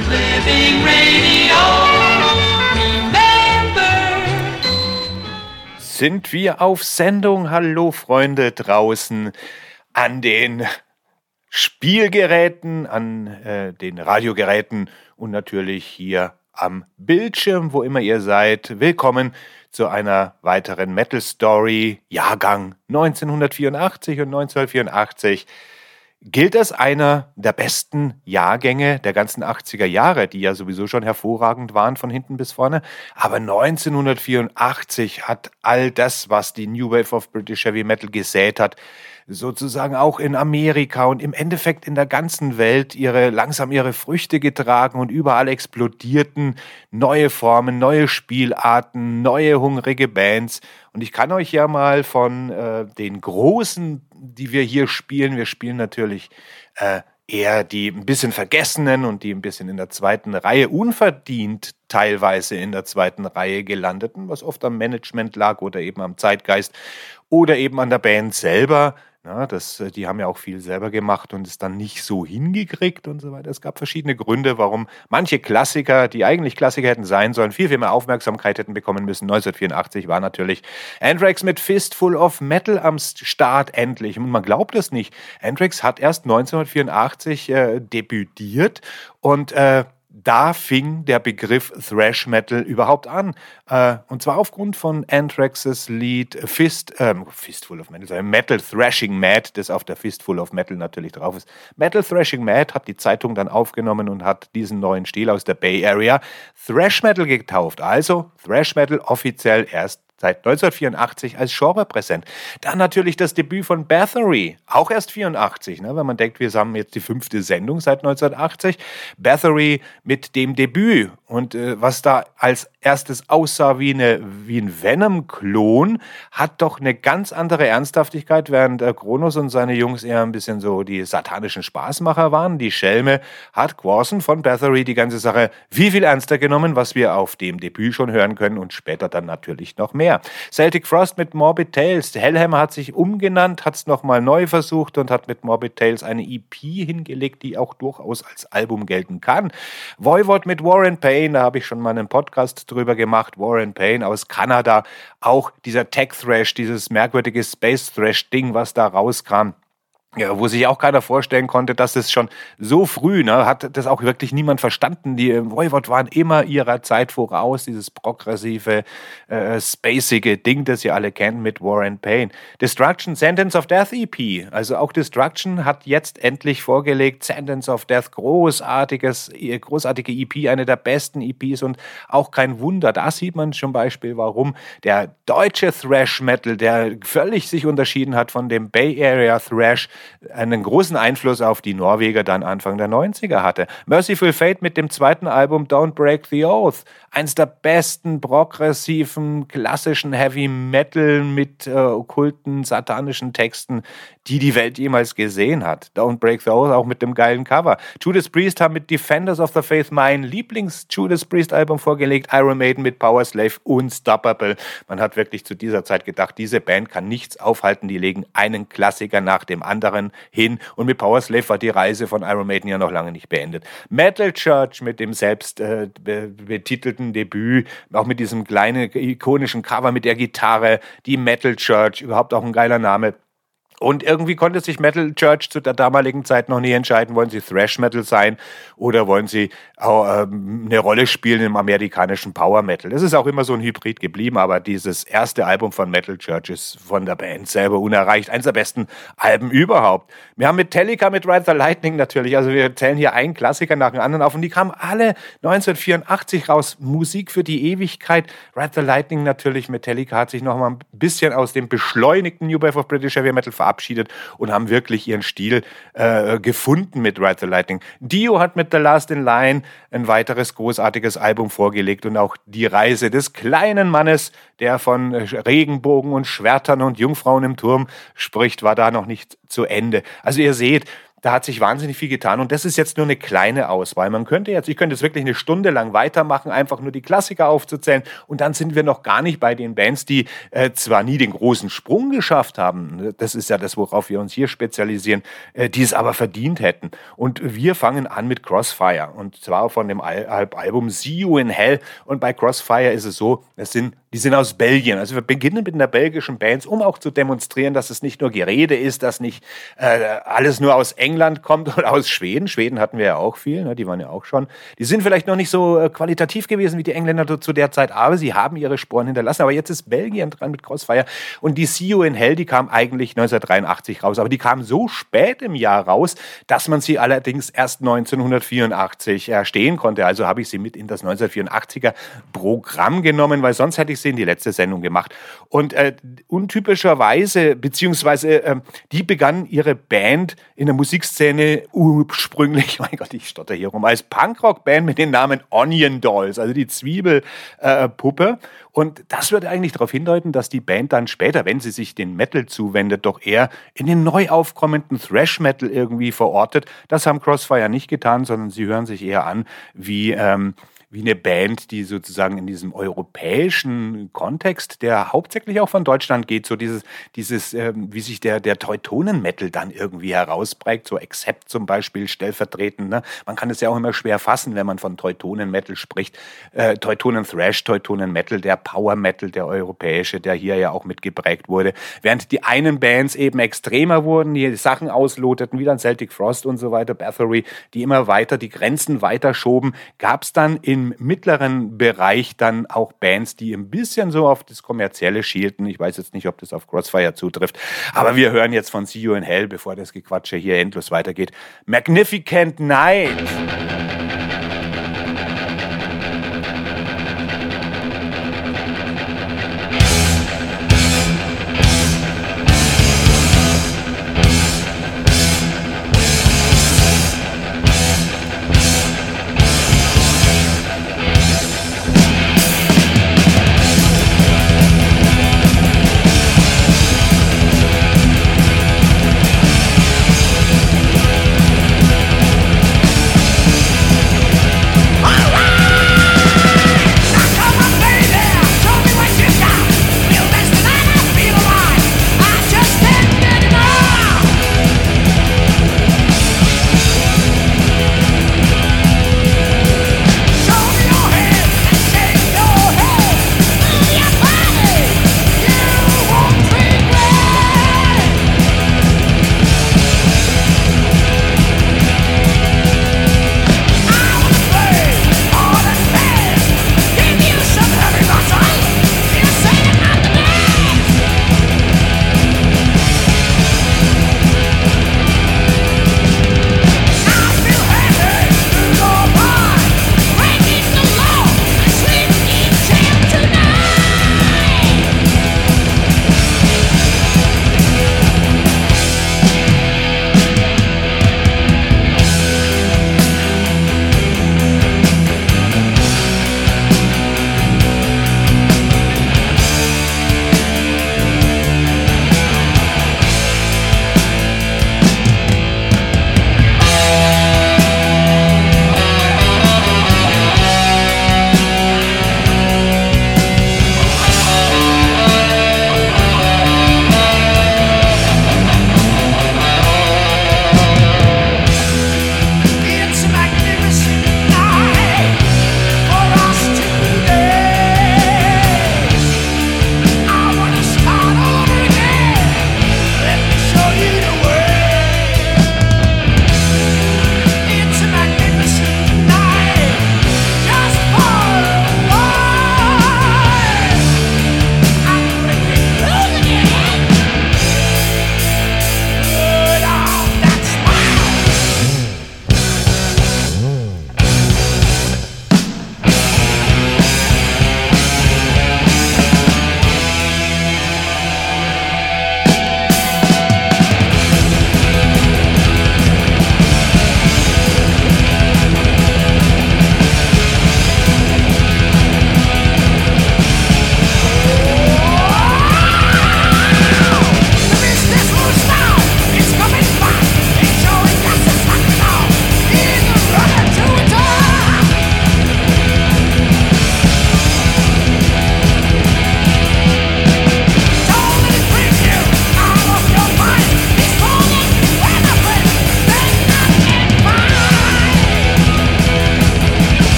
with Living Radio. Sind wir auf Sendung? Hallo Freunde draußen an den Spielgeräten, an äh, den Radiogeräten und natürlich hier am Bildschirm, wo immer ihr seid. Willkommen zu einer weiteren Metal Story, Jahrgang 1984 und 1984 gilt als einer der besten Jahrgänge der ganzen 80er Jahre, die ja sowieso schon hervorragend waren von hinten bis vorne. Aber 1984 hat all das, was die New Wave of British Heavy Metal gesät hat, sozusagen auch in Amerika und im Endeffekt in der ganzen Welt ihre langsam ihre Früchte getragen und überall explodierten neue Formen, neue Spielarten, neue hungrige Bands. Und ich kann euch ja mal von äh, den großen, die wir hier spielen, wir spielen natürlich äh, eher die ein bisschen vergessenen und die ein bisschen in der zweiten Reihe unverdient teilweise in der zweiten Reihe gelandeten, was oft am Management lag oder eben am Zeitgeist oder eben an der Band selber. Na, das, äh, die haben ja auch viel selber gemacht und es dann nicht so hingekriegt und so weiter. Es gab verschiedene Gründe, warum manche Klassiker, die eigentlich Klassiker hätten sein sollen, viel, viel mehr Aufmerksamkeit hätten bekommen müssen. 1984 war natürlich Anthrax mit Fistful of Metal am Start endlich. Und man glaubt es nicht. Anthrax hat erst 1984 äh, debütiert und äh, da fing der Begriff Thrash Metal überhaupt an. Äh, und zwar aufgrund von Anthraxes Lied Fist, ähm, Fistful of Metal, Metal Thrashing Mad, das auf der Fistful of Metal natürlich drauf ist. Metal Thrashing Mad hat die Zeitung dann aufgenommen und hat diesen neuen Stil aus der Bay Area Thrash Metal getauft. Also Thrash Metal offiziell erst seit 1984 als Genre präsent. Dann natürlich das Debüt von Bathory, auch erst 84, ne, wenn man denkt, wir haben jetzt die fünfte Sendung seit 1980. Bathory mit dem Debüt und äh, was da als erstes aussah wie, eine, wie ein Venom-Klon, hat doch eine ganz andere Ernsthaftigkeit, während äh, Kronos und seine Jungs eher ein bisschen so die satanischen Spaßmacher waren. Die Schelme hat Quorson von Bathory die ganze Sache wie viel ernster genommen, was wir auf dem Debüt schon hören können und später dann natürlich noch mehr mehr. Celtic Frost mit Morbid Tales. Hellhammer hat sich umgenannt, hat es nochmal neu versucht und hat mit Morbid Tales eine EP hingelegt, die auch durchaus als Album gelten kann. Voivod mit Warren Payne, da habe ich schon mal einen Podcast drüber gemacht. Warren Payne aus Kanada. Auch dieser Tech Thrash, dieses merkwürdige Space Thrash Ding, was da rauskam. Ja, wo sich auch keiner vorstellen konnte, dass es schon so früh, ne, hat das auch wirklich niemand verstanden. Die äh, Voivod waren immer ihrer Zeit voraus, dieses progressive, äh, spacige Ding, das ihr alle kennt mit Warren Payne. Destruction, Sentence of Death EP. Also auch Destruction hat jetzt endlich vorgelegt, Sentence of Death, großartiges, äh, großartige EP, eine der besten EPs und auch kein Wunder. Da sieht man zum Beispiel, warum der deutsche Thrash Metal, der völlig sich unterschieden hat von dem Bay Area Thrash, einen großen Einfluss auf die Norweger dann Anfang der 90er hatte. Merciful Fate mit dem zweiten Album Don't Break the Oath, eins der besten progressiven, klassischen Heavy Metal mit äh, okkulten, satanischen Texten, die die Welt jemals gesehen hat. Don't Break the Oath auch mit dem geilen Cover. Judas Priest haben mit Defenders of the Faith mein Lieblings-Judas Priest-Album vorgelegt, Iron Maiden mit Power Slave, Unstoppable. Man hat wirklich zu dieser Zeit gedacht, diese Band kann nichts aufhalten, die legen einen Klassiker nach dem anderen hin und mit Power Slave war die Reise von Iron Maiden ja noch lange nicht beendet. Metal Church mit dem selbst äh, betitelten Debüt, auch mit diesem kleinen ikonischen Cover mit der Gitarre, die Metal Church, überhaupt auch ein geiler Name. Und irgendwie konnte sich Metal Church zu der damaligen Zeit noch nie entscheiden, wollen sie Thrash Metal sein oder wollen sie auch, ähm, eine Rolle spielen im amerikanischen Power Metal. Das ist auch immer so ein Hybrid geblieben, aber dieses erste Album von Metal Church ist von der Band selber unerreicht. Eins der besten Alben überhaupt. Wir haben Metallica mit Ride the Lightning natürlich, also wir zählen hier einen Klassiker nach dem anderen auf und die kamen alle 1984 raus. Musik für die Ewigkeit. Ride the Lightning natürlich. Metallica hat sich noch mal ein bisschen aus dem beschleunigten New Wave of British Heavy Metal verabschiedet verabschiedet und haben wirklich ihren Stil äh, gefunden mit Ride the Lightning. Dio hat mit The Last in Line ein weiteres großartiges Album vorgelegt und auch die Reise des kleinen Mannes, der von Regenbogen und Schwertern und Jungfrauen im Turm spricht, war da noch nicht zu Ende. Also ihr seht, da hat sich wahnsinnig viel getan und das ist jetzt nur eine kleine Auswahl. Man könnte jetzt, ich könnte jetzt wirklich eine Stunde lang weitermachen, einfach nur die Klassiker aufzuzählen und dann sind wir noch gar nicht bei den Bands, die äh, zwar nie den großen Sprung geschafft haben, das ist ja das, worauf wir uns hier spezialisieren, äh, die es aber verdient hätten. Und wir fangen an mit Crossfire und zwar von dem Al Album See You in Hell und bei Crossfire ist es so, es sind die sind aus Belgien. Also wir beginnen mit einer belgischen Band, um auch zu demonstrieren, dass es nicht nur Gerede ist, dass nicht äh, alles nur aus England kommt oder aus Schweden. Schweden hatten wir ja auch viel, ne? die waren ja auch schon. Die sind vielleicht noch nicht so äh, qualitativ gewesen wie die Engländer zu der Zeit, aber sie haben ihre Sporen hinterlassen. Aber jetzt ist Belgien dran mit Crossfire und die See You in Hell, die kam eigentlich 1983 raus, aber die kam so spät im Jahr raus, dass man sie allerdings erst 1984 erstehen konnte. Also habe ich sie mit in das 1984er Programm genommen, weil sonst hätte ich in die letzte Sendung gemacht. Und äh, untypischerweise, beziehungsweise äh, die begann ihre Band in der Musikszene ursprünglich, mein Gott, ich stotter hier rum, als Punkrock-Band mit dem Namen Onion Dolls, also die Zwiebelpuppe. Äh, und das würde eigentlich darauf hindeuten, dass die Band dann später, wenn sie sich den Metal zuwendet, doch eher in den neu aufkommenden Thrash-Metal irgendwie verortet. Das haben Crossfire nicht getan, sondern sie hören sich eher an wie ähm, wie eine Band, die sozusagen in diesem europäischen Kontext, der hauptsächlich auch von Deutschland geht, so dieses, dieses ähm, wie sich der, der Teutonen-Metal dann irgendwie herausprägt, so Accept zum Beispiel stellvertretend. Ne? Man kann es ja auch immer schwer fassen, wenn man von Teutonen-Metal spricht. Äh, Teutonen-Thrash, Teutonen-Metal, der Power-Metal, der europäische, der hier ja auch mitgeprägt wurde. Während die einen Bands eben extremer wurden, die Sachen ausloteten, wie dann Celtic Frost und so weiter, Bathory, die immer weiter die Grenzen weiter schoben, gab es dann in im mittleren Bereich dann auch Bands, die ein bisschen so auf das Kommerzielle schielten. Ich weiß jetzt nicht, ob das auf Crossfire zutrifft, aber wir hören jetzt von See You in Hell, bevor das Gequatsche hier endlos weitergeht. Magnificent Night!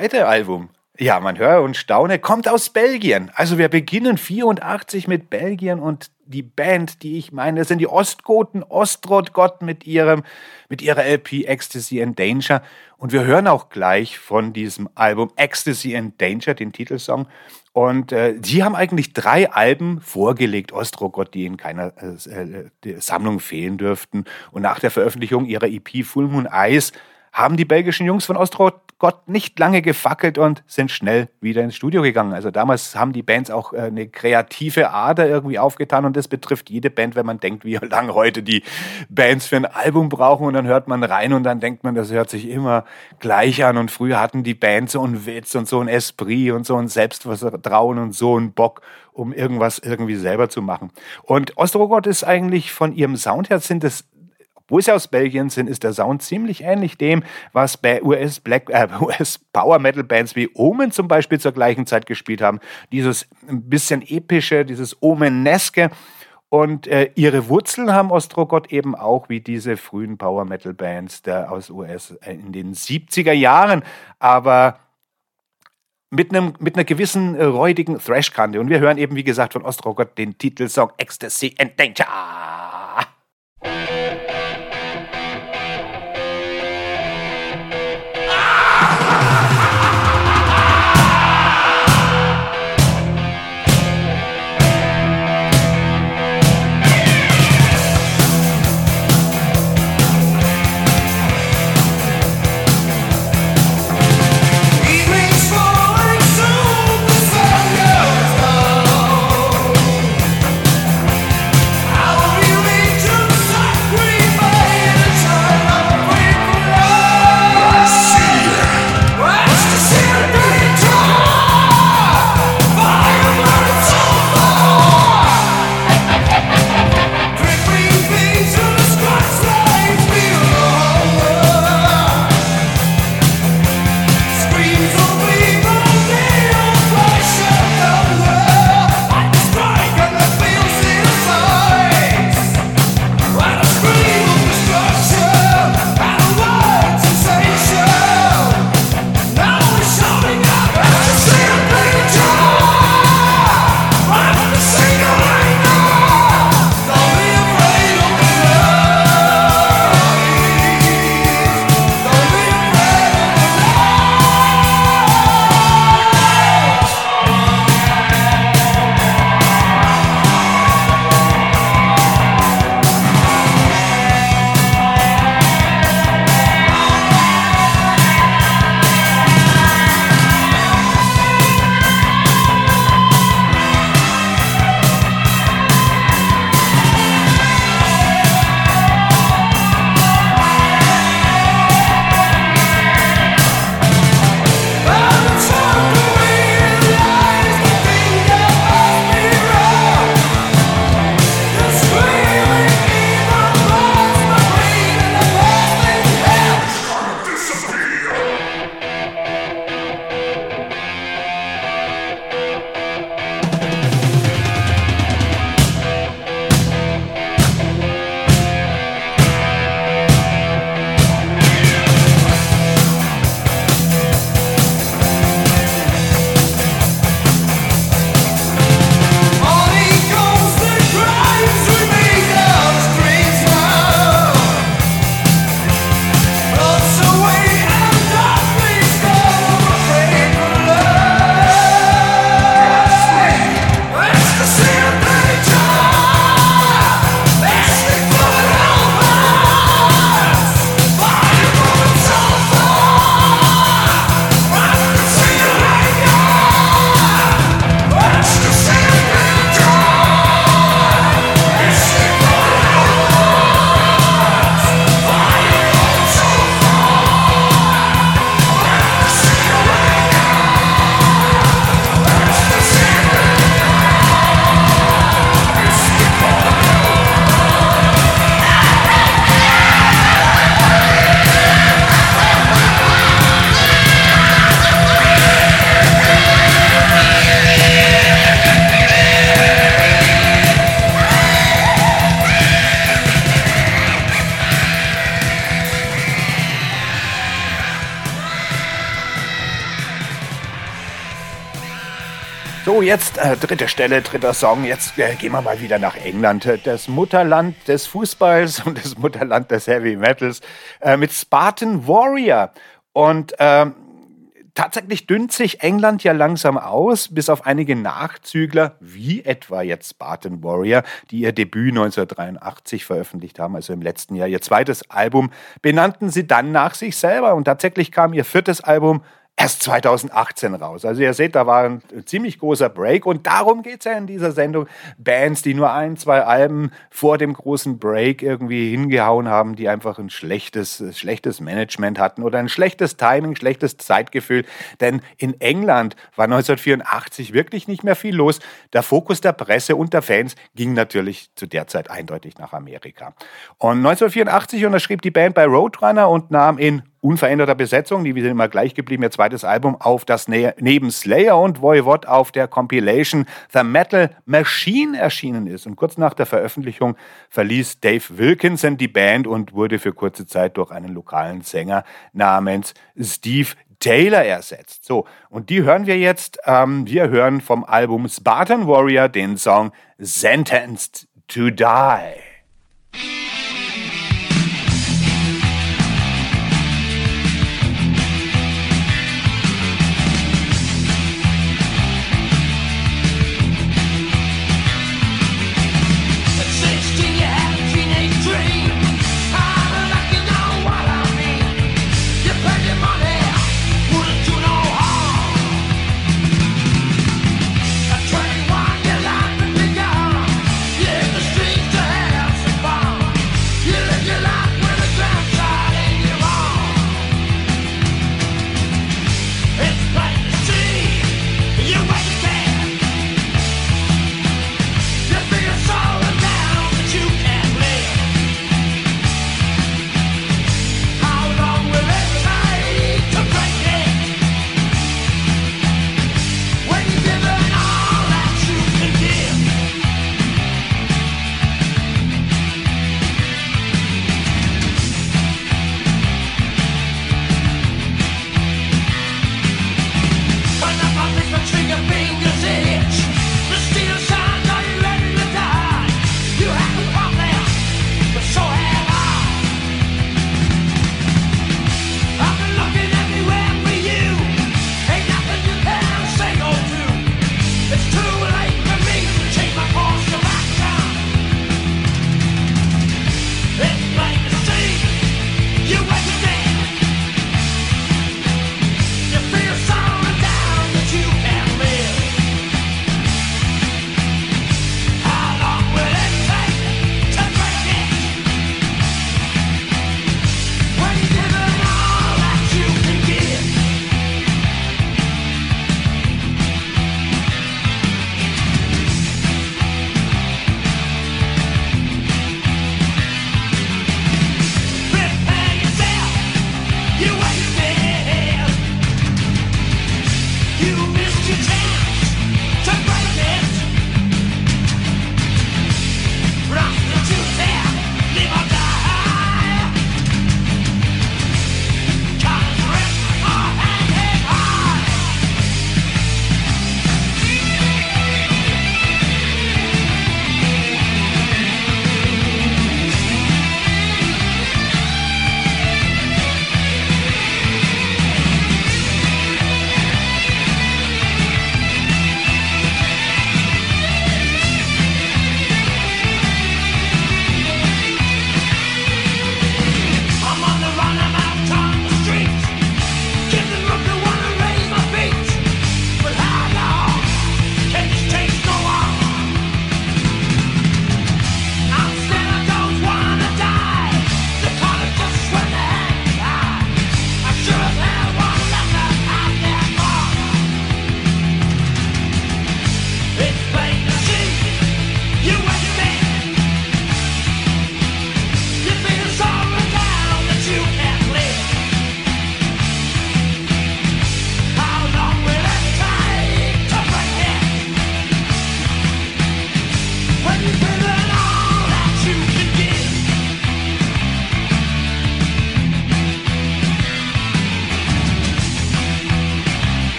Zweite Album. Ja, man höre und staune, kommt aus Belgien. Also wir beginnen 84 mit Belgien und die Band, die ich meine, das sind die Ostgoten, Ostrotgott mit ihrem, mit ihrer LP Ecstasy and Danger. Und wir hören auch gleich von diesem Album Ecstasy and Danger, den Titelsong. Und äh, sie haben eigentlich drei Alben vorgelegt, Ostrogott, die in keiner äh, äh Sammlung fehlen dürften. Und nach der Veröffentlichung ihrer EP Full Moon Eyes haben die belgischen Jungs von Ostrogott Gott nicht lange gefackelt und sind schnell wieder ins Studio gegangen. Also damals haben die Bands auch äh, eine kreative Ader irgendwie aufgetan und das betrifft jede Band, wenn man denkt, wie lange heute die Bands für ein Album brauchen und dann hört man rein und dann denkt man, das hört sich immer gleich an und früher hatten die Bands so einen Witz und so ein Esprit und so ein Selbstvertrauen und so einen Bock, um irgendwas irgendwie selber zu machen. Und Ostrogott ist eigentlich von ihrem Sound her sind es wo sie aus Belgien sind, ist der Sound ziemlich ähnlich dem, was US, Black, äh, US Power Metal Bands wie Omen zum Beispiel zur gleichen Zeit gespielt haben. Dieses ein bisschen epische, dieses Omeneske. Und äh, ihre Wurzeln haben Ostrogott eben auch wie diese frühen Power Metal Bands der aus US äh, in den 70er Jahren. Aber mit, einem, mit einer gewissen äh, räudigen Thrash-Kante. Und wir hören eben, wie gesagt, von Ostrogott den Titelsong Ecstasy and Danger. Jetzt äh, dritte Stelle, dritter Song. Jetzt äh, gehen wir mal wieder nach England. Das Mutterland des Fußballs und das Mutterland des Heavy Metals äh, mit Spartan Warrior. Und ähm, tatsächlich dünnt sich England ja langsam aus, bis auf einige Nachzügler, wie etwa jetzt Spartan Warrior, die ihr Debüt 1983 veröffentlicht haben, also im letzten Jahr. Ihr zweites Album benannten sie dann nach sich selber und tatsächlich kam ihr viertes Album erst 2018 raus. Also ihr seht, da war ein ziemlich großer Break und darum geht es ja in dieser Sendung. Bands, die nur ein, zwei Alben vor dem großen Break irgendwie hingehauen haben, die einfach ein schlechtes, schlechtes Management hatten oder ein schlechtes Timing, schlechtes Zeitgefühl. Denn in England war 1984 wirklich nicht mehr viel los. Der Fokus der Presse und der Fans ging natürlich zu der Zeit eindeutig nach Amerika. Und 1984 unterschrieb die Band bei Roadrunner und nahm in unveränderter Besetzung, die sind immer gleich geblieben, ihr zweites Album auf das ne neben Slayer und Voivod auf der Compilation The Metal Machine erschienen ist. Und kurz nach der Veröffentlichung verließ Dave Wilkinson die Band und wurde für kurze Zeit durch einen lokalen Sänger namens Steve Taylor ersetzt. So, und die hören wir jetzt. Ähm, wir hören vom Album Spartan Warrior den Song Sentenced to Die.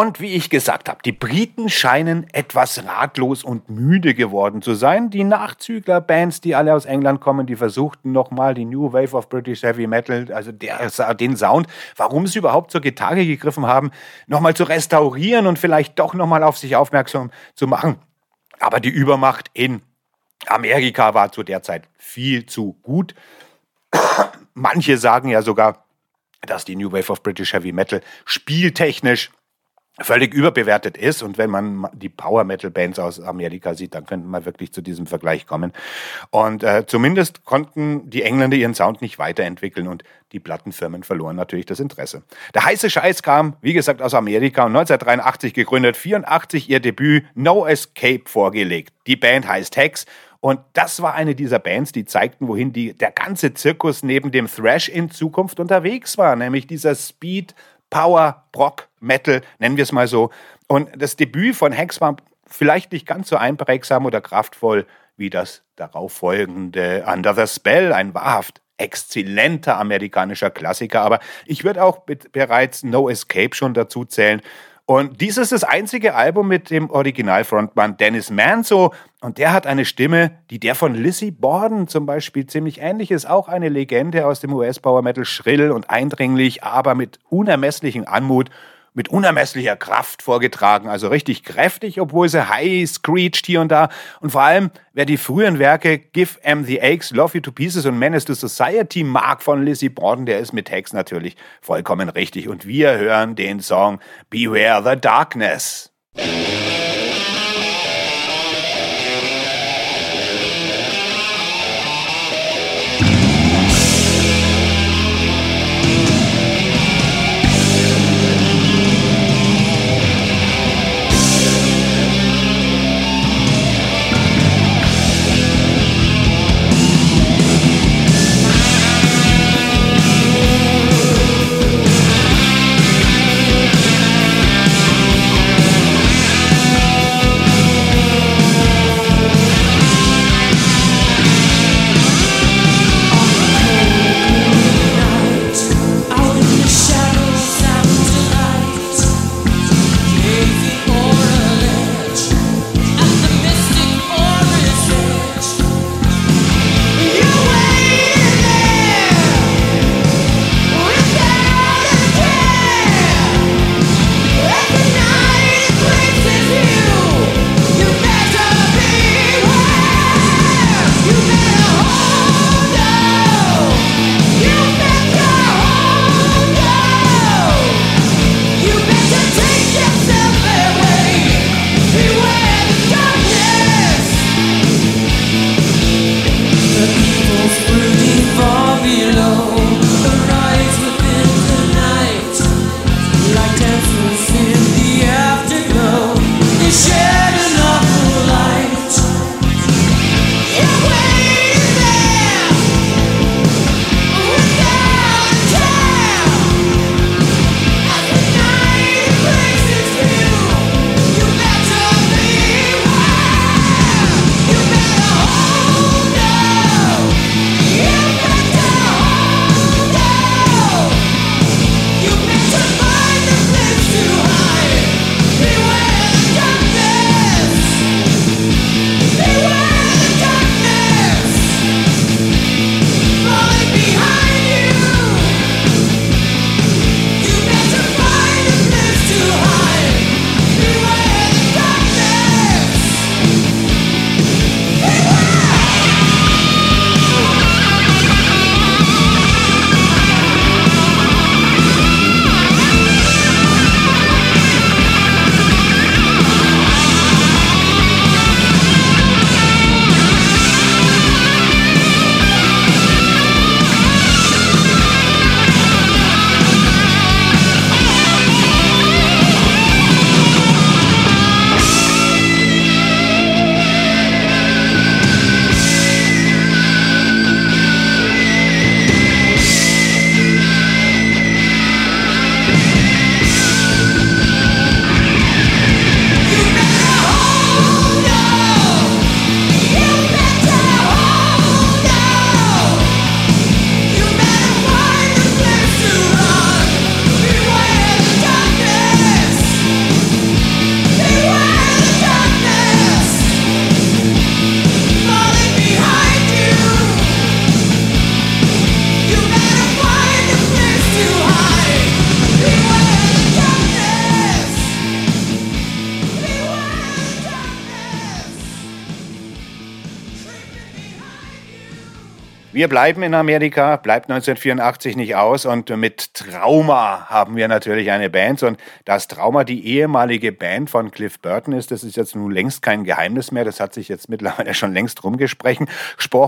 Und wie ich gesagt habe, die Briten scheinen etwas ratlos und müde geworden zu sein. Die Nachzügler-Bands, die alle aus England kommen, die versuchten nochmal die New Wave of British Heavy Metal, also der, den Sound, warum sie überhaupt zur Gitarre gegriffen haben, nochmal zu restaurieren und vielleicht doch nochmal auf sich aufmerksam zu machen. Aber die Übermacht in Amerika war zu der Zeit viel zu gut. Manche sagen ja sogar, dass die New Wave of British Heavy Metal spieltechnisch völlig überbewertet ist. Und wenn man die Power Metal Bands aus Amerika sieht, dann könnte man wirklich zu diesem Vergleich kommen. Und äh, zumindest konnten die Engländer ihren Sound nicht weiterentwickeln und die Plattenfirmen verloren natürlich das Interesse. Der heiße Scheiß kam, wie gesagt, aus Amerika und 1983 gegründet, 84 ihr Debüt No Escape vorgelegt. Die Band heißt Hex und das war eine dieser Bands, die zeigten, wohin die, der ganze Zirkus neben dem Thrash in Zukunft unterwegs war, nämlich dieser Speed, Power, Rock, Metal, nennen wir es mal so. Und das Debüt von Hex war vielleicht nicht ganz so einprägsam oder kraftvoll wie das darauffolgende Under the Spell, ein wahrhaft exzellenter amerikanischer Klassiker. Aber ich würde auch bereits No Escape schon dazu zählen. Und dies ist das einzige Album mit dem Originalfrontmann Dennis Manso. Und der hat eine Stimme, die der von Lizzie Borden zum Beispiel ziemlich ähnlich ist. Auch eine Legende aus dem US-Power Metal, schrill und eindringlich, aber mit unermesslichem Anmut mit unermesslicher Kraft vorgetragen, also richtig kräftig, obwohl sie high screeched hier und da. Und vor allem, wer die frühen Werke Give Em the Aches, Love You to Pieces und Menace to Society mag von Lizzie Borden, der ist mit Text natürlich vollkommen richtig. Und wir hören den Song Beware the Darkness. Bleiben in Amerika, bleibt 1984 nicht aus und mit Trauma haben wir natürlich eine Band und dass Trauma die ehemalige Band von Cliff Burton ist, das ist jetzt nun längst kein Geheimnis mehr, das hat sich jetzt mittlerweile schon längst rumgesprochen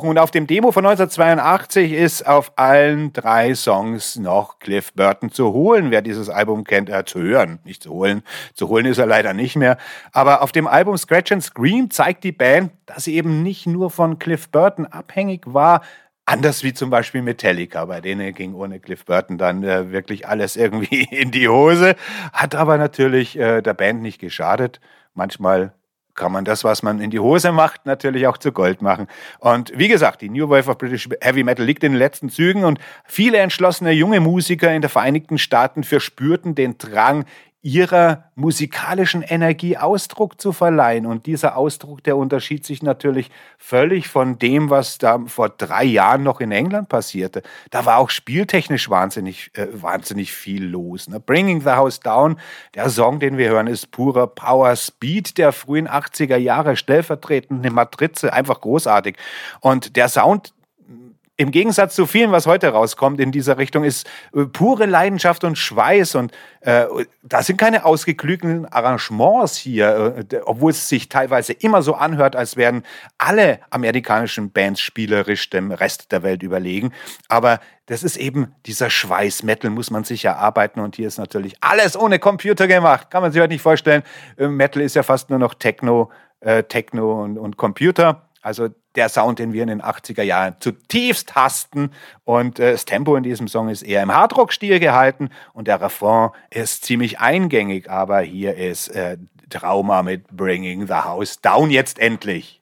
und auf dem Demo von 1982 ist auf allen drei Songs noch Cliff Burton zu holen, wer dieses Album kennt, äh, zu hören, nicht zu holen, zu holen ist er leider nicht mehr, aber auf dem Album Scratch and Scream zeigt die Band, dass sie eben nicht nur von Cliff Burton abhängig war, Anders wie zum Beispiel Metallica, bei denen ging ohne Cliff Burton dann äh, wirklich alles irgendwie in die Hose, hat aber natürlich äh, der Band nicht geschadet. Manchmal kann man das, was man in die Hose macht, natürlich auch zu Gold machen. Und wie gesagt, die New Wave of British Heavy Metal liegt in den letzten Zügen und viele entschlossene junge Musiker in der Vereinigten Staaten verspürten den Drang, ihrer musikalischen Energie Ausdruck zu verleihen. Und dieser Ausdruck, der unterschied sich natürlich völlig von dem, was da vor drei Jahren noch in England passierte. Da war auch spieltechnisch wahnsinnig, äh, wahnsinnig viel los. Ne? Bringing the House Down, der Song, den wir hören, ist purer Power Speed der frühen 80er Jahre, stellvertretend eine Matrize, einfach großartig. Und der Sound, im Gegensatz zu vielen, was heute rauskommt in dieser Richtung, ist äh, pure Leidenschaft und Schweiß. Und äh, da sind keine ausgeklügelten Arrangements hier, äh, obwohl es sich teilweise immer so anhört, als wären alle amerikanischen Bands spielerisch dem Rest der Welt überlegen. Aber das ist eben dieser Schweiß. Metal muss man sich erarbeiten und hier ist natürlich alles ohne Computer gemacht. Kann man sich heute nicht vorstellen. Äh, Metal ist ja fast nur noch Techno, Techno und, und Computer. Also der Sound, den wir in den 80er Jahren zutiefst hassten. Und äh, das Tempo in diesem Song ist eher im Hardrock-Stil gehalten und der Refrain ist ziemlich eingängig. Aber hier ist äh, Trauma mit Bringing the House Down jetzt endlich.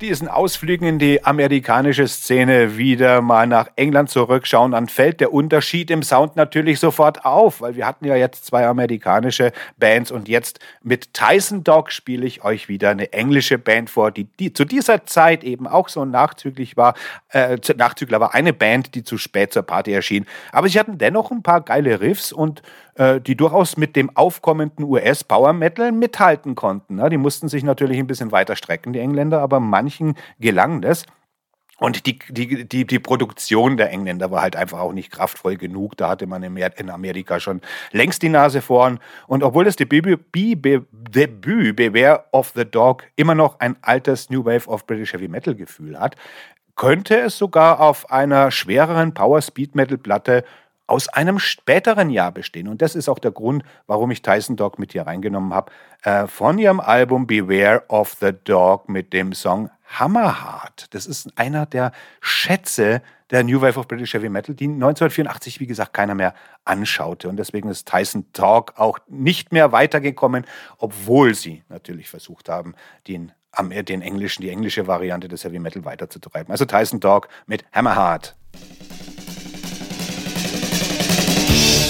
Diesen Ausflügen in die amerikanische Szene wieder mal nach England zurückschauen, dann fällt der Unterschied im Sound natürlich sofort auf, weil wir hatten ja jetzt zwei amerikanische Bands und jetzt mit Tyson Dog spiele ich euch wieder eine englische Band vor, die, die zu dieser Zeit eben auch so nachzüglich war, äh, Nachzügler war eine Band, die zu spät zur Party erschien, aber sie hatten dennoch ein paar geile Riffs und die durchaus mit dem aufkommenden US-Power Metal mithalten konnten. Ne? Die mussten sich natürlich ein bisschen weiter strecken, die Engländer, aber manchen gelang das. Und die, die, die, die Produktion der Engländer war halt einfach auch nicht kraftvoll genug. Da hatte man in Amerika schon längst die Nase vorn. Und obwohl das Debüt, Debüt Beware of the Dog immer noch ein altes New Wave of British Heavy Metal Gefühl hat, könnte es sogar auf einer schwereren Power Speed Metal Platte aus einem späteren Jahr bestehen. Und das ist auch der Grund, warum ich Tyson Dog mit hier reingenommen habe. Äh, von ihrem Album Beware of the Dog mit dem Song Hammerheart. Das ist einer der Schätze der New Wave of British Heavy Metal, die 1984, wie gesagt, keiner mehr anschaute. Und deswegen ist Tyson Dog auch nicht mehr weitergekommen, obwohl sie natürlich versucht haben, den, den englischen, die englische Variante des Heavy Metal weiterzutreiben. Also Tyson Dog mit Hammerheart.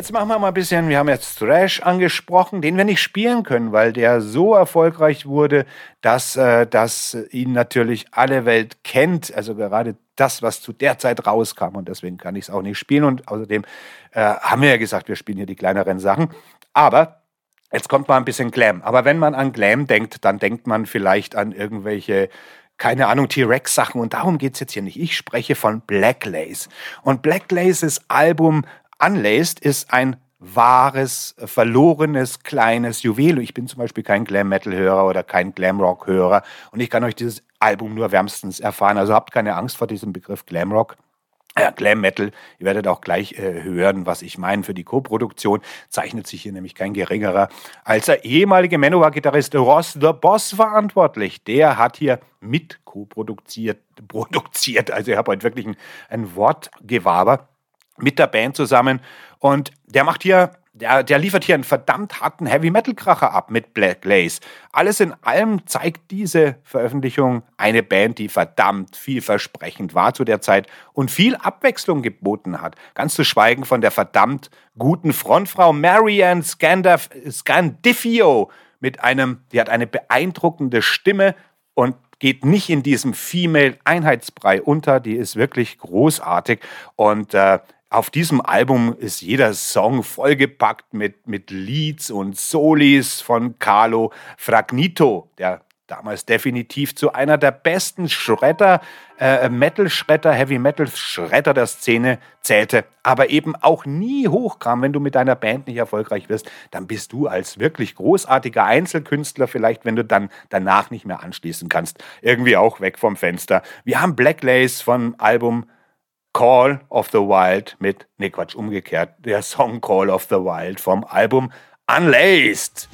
Jetzt machen wir mal ein bisschen, wir haben jetzt Thrash angesprochen, den wir nicht spielen können, weil der so erfolgreich wurde, dass, äh, dass ihn natürlich alle Welt kennt. Also gerade das, was zu der Zeit rauskam und deswegen kann ich es auch nicht spielen. Und außerdem äh, haben wir ja gesagt, wir spielen hier die kleineren Sachen. Aber Jetzt kommt mal ein bisschen Glam. Aber wenn man an Glam denkt, dann denkt man vielleicht an irgendwelche keine Ahnung, T-Rex-Sachen. Und darum geht es jetzt hier nicht. Ich spreche von Black Lace. Und Black Laces Album Unlaced ist ein wahres, verlorenes, kleines Juwel. Ich bin zum Beispiel kein Glam-Metal-Hörer oder kein Glam-Rock-Hörer und ich kann euch dieses Album nur wärmstens erfahren. Also habt keine Angst vor diesem Begriff Glam-Rock. Ja, Glam Metal, ihr werdet auch gleich äh, hören, was ich meine. Für die Co-Produktion zeichnet sich hier nämlich kein geringerer als der ehemalige Manowar-Gitarrist Ross the Boss verantwortlich. Der hat hier mit co-produziert, produziert. Also ich habe heute wirklich ein, ein Wortgewaber mit der Band zusammen. Und der macht hier der, der liefert hier einen verdammt harten Heavy-Metal-Kracher ab mit Black Lace. Alles in allem zeigt diese Veröffentlichung eine Band, die verdammt vielversprechend war zu der Zeit und viel Abwechslung geboten hat. Ganz zu schweigen von der verdammt guten Frontfrau Marianne Scandif Scandifio mit einem, die hat eine beeindruckende Stimme und geht nicht in diesem Female-Einheitsbrei unter. Die ist wirklich großartig und äh, auf diesem Album ist jeder Song vollgepackt mit, mit Leads und Solis von Carlo Fragnito, der damals definitiv zu einer der besten Schredder, äh, Metal-Schredder, Heavy-Metal-Schredder der Szene zählte, aber eben auch nie hochkam. Wenn du mit deiner Band nicht erfolgreich wirst, dann bist du als wirklich großartiger Einzelkünstler vielleicht, wenn du dann danach nicht mehr anschließen kannst, irgendwie auch weg vom Fenster. Wir haben Black Lace vom Album Call of the Wild mit, ne Quatsch, umgekehrt, der Song Call of the Wild vom Album Unlaced.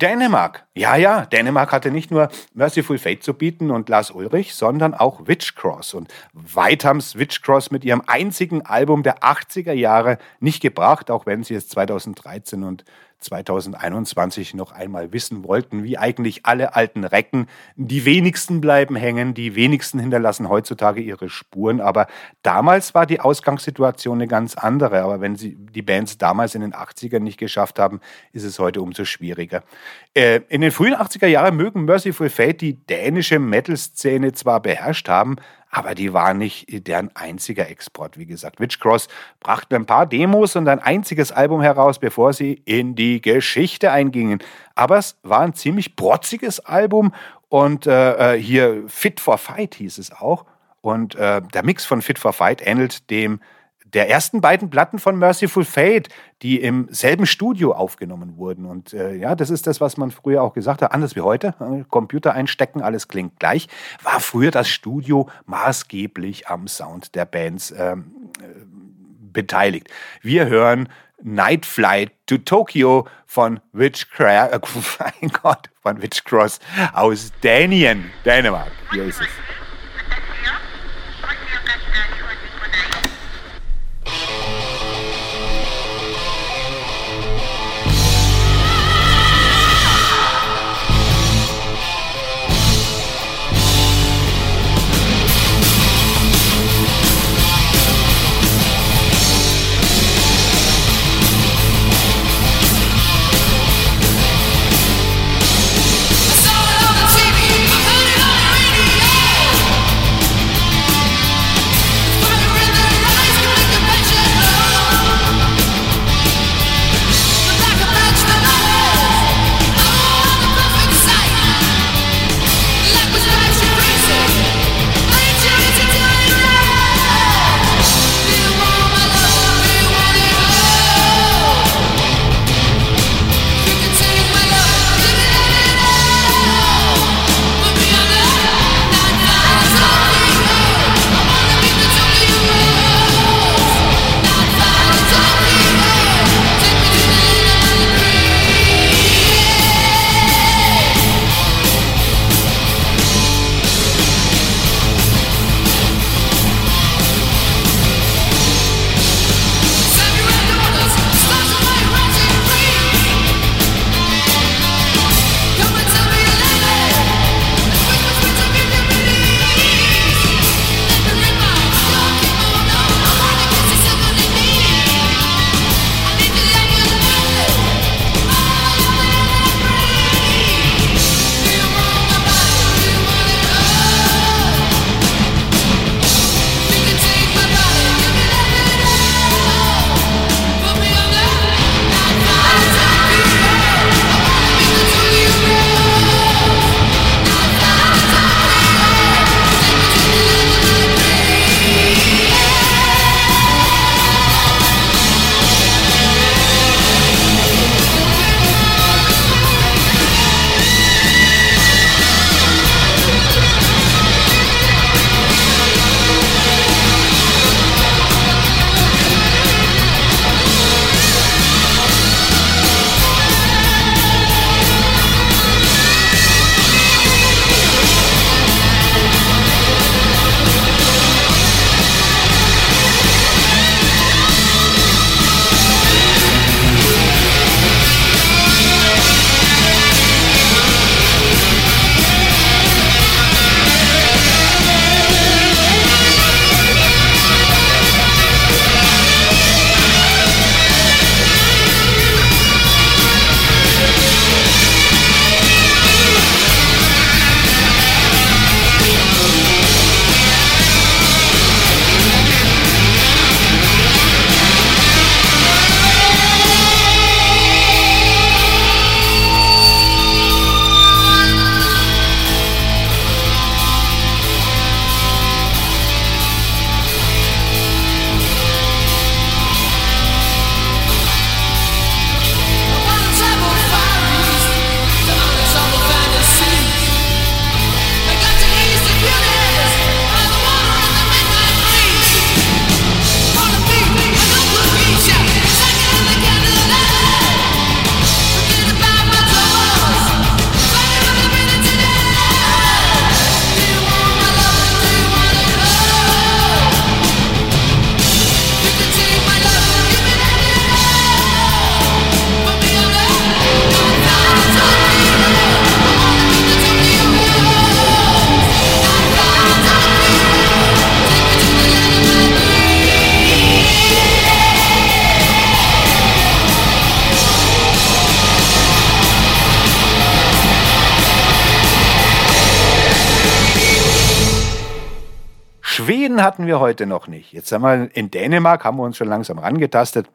Dänemark. Ja, ja, Dänemark hatte nicht nur Merciful Fate zu bieten und Lars Ulrich, sondern auch Witchcross. Und weit haben es Witchcross mit ihrem einzigen Album der 80er Jahre nicht gebracht, auch wenn sie es 2013 und 2021 noch einmal wissen wollten, wie eigentlich alle alten Recken. Die wenigsten bleiben hängen, die wenigsten hinterlassen heutzutage ihre Spuren. Aber damals war die Ausgangssituation eine ganz andere. Aber wenn sie die Bands damals in den 80ern nicht geschafft haben, ist es heute umso schwieriger. Äh, in den frühen 80er Jahren mögen Merciful Fate die dänische Metal-Szene zwar beherrscht haben, aber die war nicht deren einziger Export. Wie gesagt, Witchcross brachte ein paar Demos und ein einziges Album heraus, bevor sie in die Geschichte eingingen. Aber es war ein ziemlich protziges Album und äh, äh hier Fit for Fight hieß es auch. Und äh, der Mix von Fit for Fight ähnelt dem der ersten beiden Platten von Merciful Fate, die im selben Studio aufgenommen wurden. Und äh, ja, das ist das, was man früher auch gesagt hat, anders wie heute. Äh, Computer einstecken, alles klingt gleich. War früher das Studio maßgeblich am Sound der Bands ähm, äh, beteiligt. Wir hören Night Flight to Tokyo von Witchcross, äh, mein Gott, von Witchcross aus Dänien, Dänemark. Hier ist es. Wir heute noch nicht. Jetzt haben wir in Dänemark, haben wir uns schon langsam rangetastet.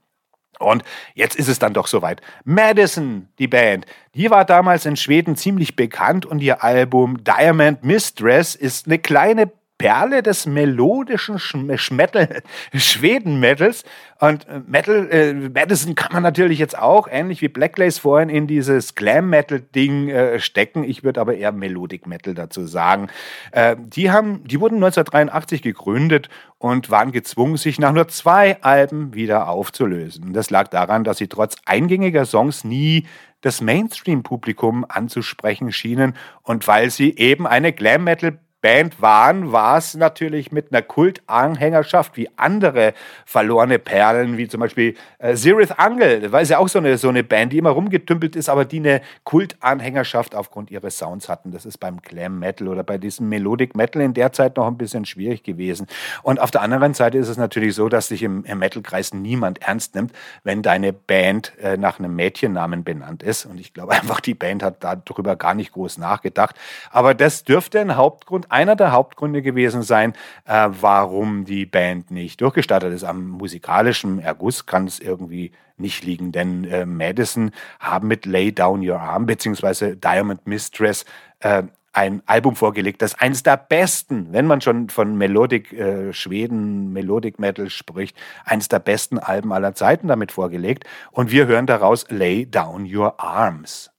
Und jetzt ist es dann doch soweit. Madison, die Band, die war damals in Schweden ziemlich bekannt und ihr Album Diamond Mistress ist eine kleine Perle des melodischen Schmetal, Schweden-Metals. Und äh, Metal, äh, Madison kann man natürlich jetzt auch, ähnlich wie Blacklace vorhin, in dieses Glam-Metal-Ding äh, stecken. Ich würde aber eher Melodic-Metal dazu sagen. Äh, die, haben, die wurden 1983 gegründet und waren gezwungen, sich nach nur zwei Alben wieder aufzulösen. Das lag daran, dass sie trotz eingängiger Songs nie das Mainstream-Publikum anzusprechen schienen und weil sie eben eine Glam-Metal Band waren, war es natürlich mit einer Kultanhängerschaft wie andere verlorene Perlen, wie zum Beispiel äh, Zirith Angel. Das war ja auch so eine, so eine Band, die immer rumgetümpelt ist, aber die eine Kultanhängerschaft aufgrund ihres Sounds hatten. Das ist beim Glam Metal oder bei diesem Melodic Metal in der Zeit noch ein bisschen schwierig gewesen. Und auf der anderen Seite ist es natürlich so, dass sich im, im Metal-Kreis niemand ernst nimmt, wenn deine Band äh, nach einem Mädchennamen benannt ist. Und ich glaube einfach, die Band hat darüber gar nicht groß nachgedacht. Aber das dürfte ein Hauptgrund einer der Hauptgründe gewesen sein, äh, warum die Band nicht durchgestartet ist. Am musikalischen Erguss kann es irgendwie nicht liegen, denn äh, Madison haben mit Lay Down Your Arm bzw. Diamond Mistress äh, ein Album vorgelegt, das eines der besten, wenn man schon von Melodic äh, Schweden, Melodic Metal spricht, eines der besten Alben aller Zeiten damit vorgelegt. Und wir hören daraus Lay Down Your Arms.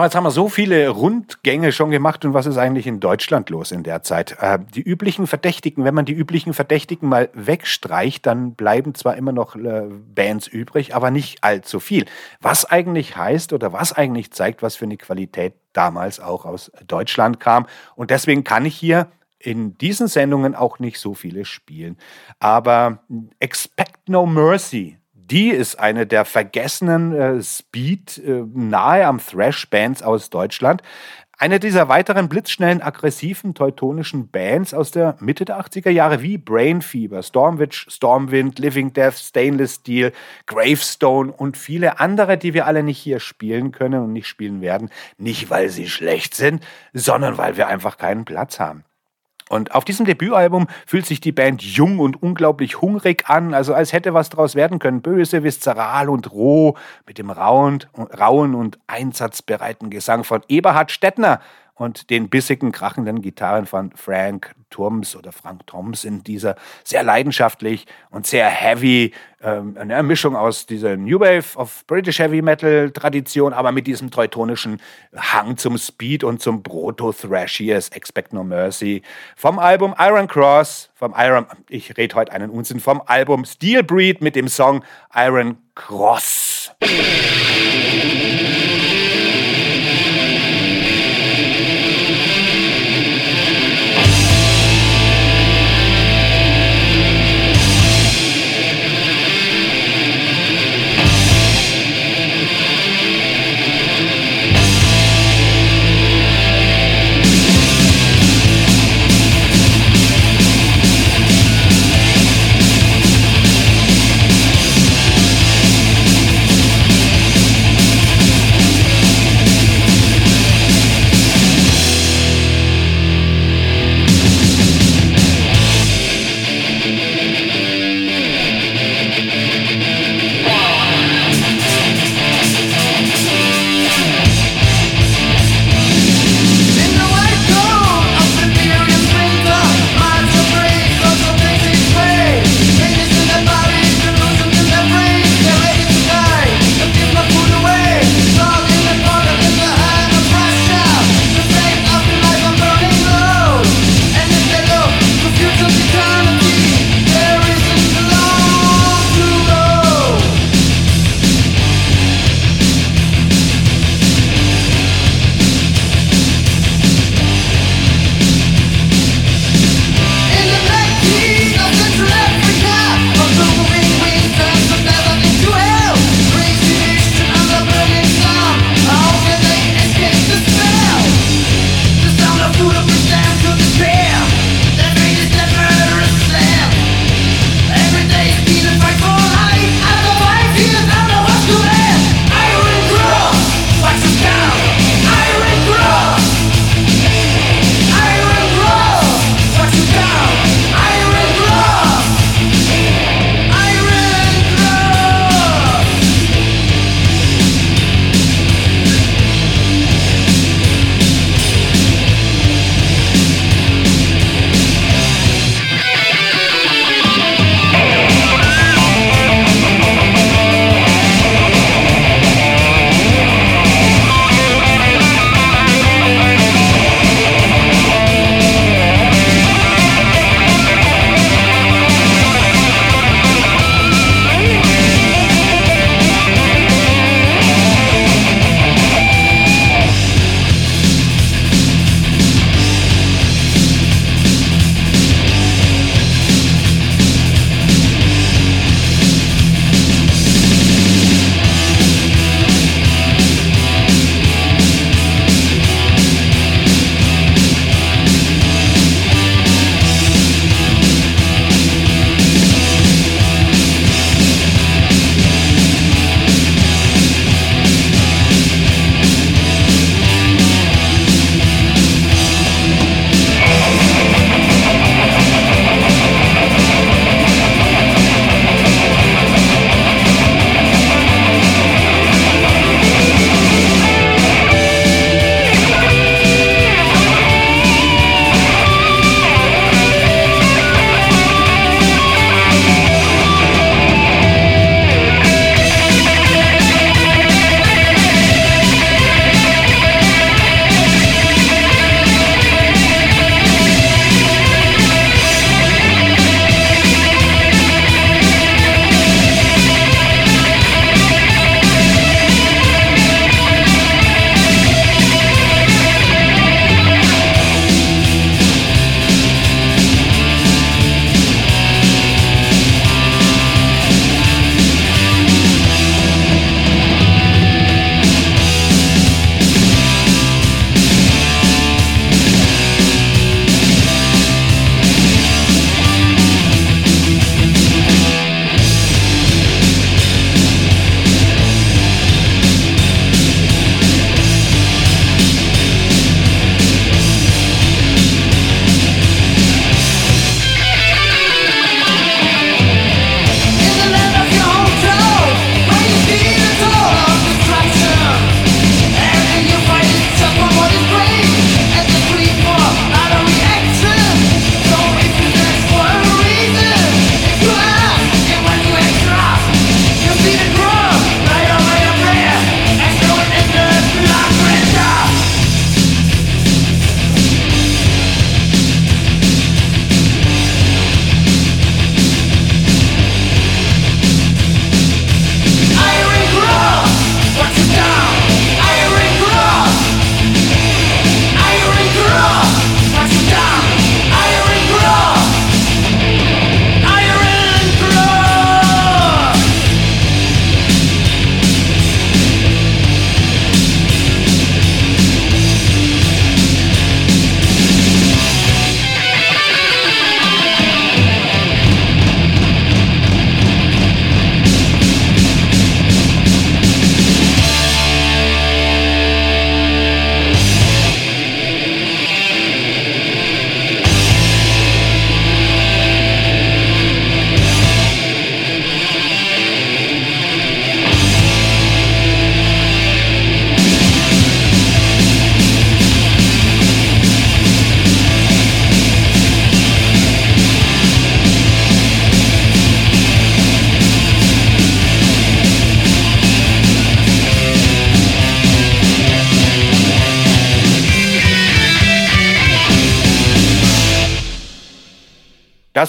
So, jetzt haben wir so viele Rundgänge schon gemacht und was ist eigentlich in Deutschland los in der Zeit? Äh, die üblichen Verdächtigen, wenn man die üblichen Verdächtigen mal wegstreicht, dann bleiben zwar immer noch äh, Bands übrig, aber nicht allzu viel. Was eigentlich heißt oder was eigentlich zeigt, was für eine Qualität damals auch aus Deutschland kam. Und deswegen kann ich hier in diesen Sendungen auch nicht so viele spielen. Aber Expect No Mercy die ist eine der vergessenen äh, Speed äh, nahe am Thrash-Bands aus Deutschland. Eine dieser weiteren blitzschnellen, aggressiven teutonischen Bands aus der Mitte der 80er Jahre wie Brain Fever, Stormwitch, Stormwind, Living Death, Stainless Steel, Gravestone und viele andere, die wir alle nicht hier spielen können und nicht spielen werden. Nicht, weil sie schlecht sind, sondern weil wir einfach keinen Platz haben. Und auf diesem Debütalbum fühlt sich die Band jung und unglaublich hungrig an, also als hätte was draus werden können. Böse, viszeral und roh, mit dem rauen, rauen und einsatzbereiten Gesang von Eberhard Stettner und den bissigen, krachenden Gitarren von Frank Turms oder Frank Toms in dieser sehr leidenschaftlich und sehr heavy, ähm, eine Mischung aus dieser New Wave of British Heavy Metal Tradition, aber mit diesem teutonischen Hang zum Speed und zum Proto-Thrash hier ist Expect No Mercy vom Album Iron Cross, vom Iron, ich rede heute einen Unsinn, vom Album Steel Breed mit dem Song Iron Cross.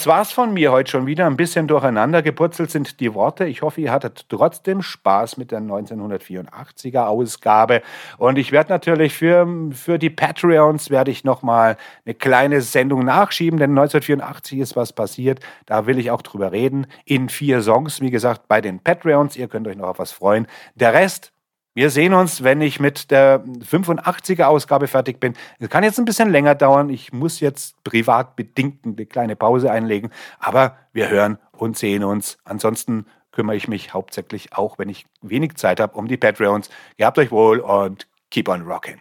Das war's von mir heute schon wieder. Ein bisschen durcheinander gepurzelt sind die Worte. Ich hoffe, ihr hattet trotzdem Spaß mit der 1984er Ausgabe. Und ich werde natürlich für, für die Patreons werde ich nochmal eine kleine Sendung nachschieben, denn 1984 ist was passiert. Da will ich auch drüber reden. In vier Songs, wie gesagt, bei den Patreons. Ihr könnt euch noch auf was freuen. Der Rest wir sehen uns, wenn ich mit der 85er Ausgabe fertig bin. Es kann jetzt ein bisschen länger dauern. Ich muss jetzt privat bedingt eine kleine Pause einlegen. Aber wir hören und sehen uns. Ansonsten kümmere ich mich hauptsächlich auch, wenn ich wenig Zeit habe, um die Patreons. Ihr habt euch wohl und keep on rocking.